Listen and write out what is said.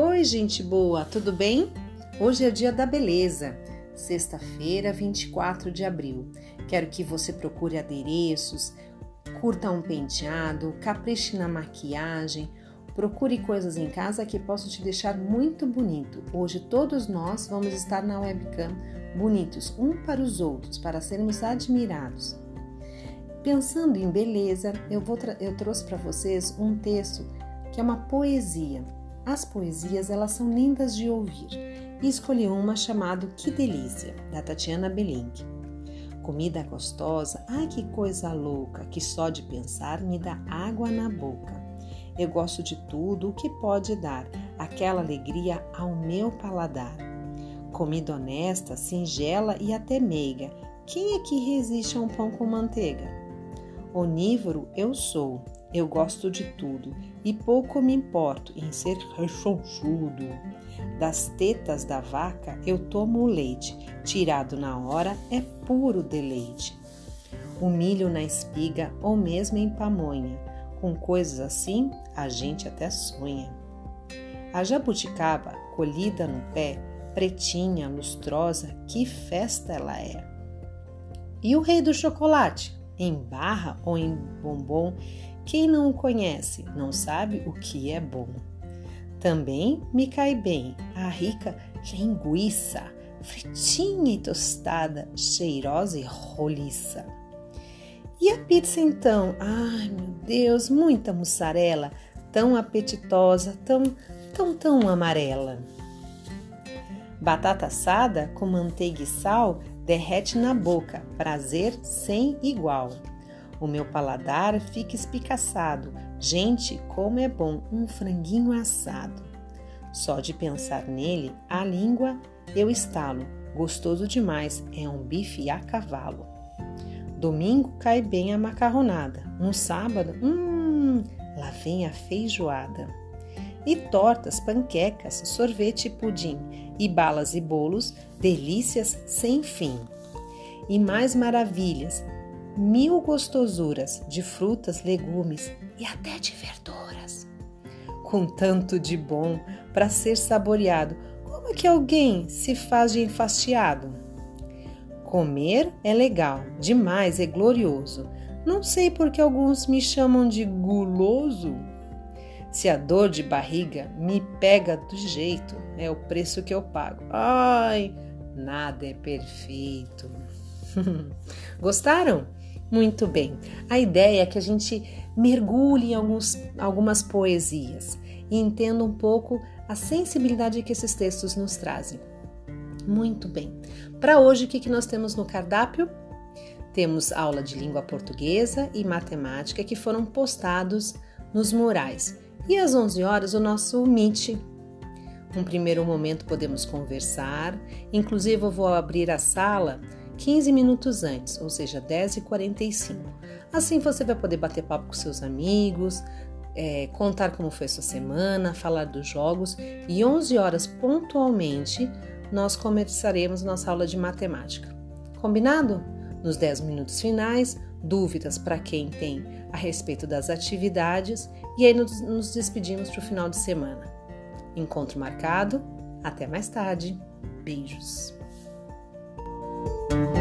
Oi, gente boa, tudo bem? Hoje é dia da beleza, sexta-feira, 24 de abril. Quero que você procure adereços, curta um penteado, capriche na maquiagem, procure coisas em casa que possam te deixar muito bonito. Hoje todos nós vamos estar na webcam bonitos um para os outros, para sermos admirados. Pensando em beleza, eu, vou eu trouxe para vocês um texto que é uma poesia as poesias, elas são lindas de ouvir. E escolhi uma chamada Que Delícia, da Tatiana Belink. Comida gostosa, ai que coisa louca, que só de pensar me dá água na boca. Eu gosto de tudo o que pode dar aquela alegria ao meu paladar. Comida honesta, singela e até meiga, quem é que resiste a um pão com manteiga? Onívoro eu sou, eu gosto de tudo e pouco me importo em ser rechonchudo. Das tetas da vaca eu tomo o leite, tirado na hora é puro deleite. O milho na espiga ou mesmo em pamonha, com coisas assim a gente até sonha. A jabuticaba, colhida no pé, pretinha, lustrosa, que festa ela é! E o rei do chocolate, em barra ou em bombom, quem não o conhece não sabe o que é bom. Também me cai bem a rica linguiça, fritinha e tostada, cheirosa e roliça. E a pizza então? Ai meu Deus, muita mussarela, tão apetitosa, tão, tão, tão amarela. Batata assada com manteiga e sal derrete na boca, prazer sem igual. O meu paladar fica espicaçado. Gente, como é bom um franguinho assado. Só de pensar nele, a língua eu estalo. Gostoso demais, é um bife a cavalo. Domingo cai bem a macarronada. No sábado, hum, lá vem a feijoada. E tortas, panquecas, sorvete e pudim, e balas e bolos, delícias sem fim. E mais maravilhas, mil gostosuras de frutas, legumes e até de verduras. Com tanto de bom para ser saboreado, como é que alguém se faz de enfastiado? Comer é legal, demais é glorioso. Não sei por que alguns me chamam de guloso. Se a dor de barriga me pega do jeito, é o preço que eu pago. Ai, nada é perfeito. Gostaram? Muito bem. A ideia é que a gente mergulhe em alguns, algumas poesias e entenda um pouco a sensibilidade que esses textos nos trazem. Muito bem. Para hoje, o que, que nós temos no cardápio? Temos aula de língua portuguesa e matemática que foram postados nos murais. E às 11 horas, o nosso Meet. Um primeiro momento podemos conversar. Inclusive, eu vou abrir a sala 15 minutos antes, ou seja, 10h45. Assim você vai poder bater papo com seus amigos, é, contar como foi sua semana, falar dos jogos e 11 horas pontualmente nós começaremos nossa aula de matemática. Combinado? Nos 10 minutos finais, dúvidas para quem tem a respeito das atividades e aí nos, nos despedimos para o final de semana. Encontro marcado. Até mais tarde. Beijos. Thank you.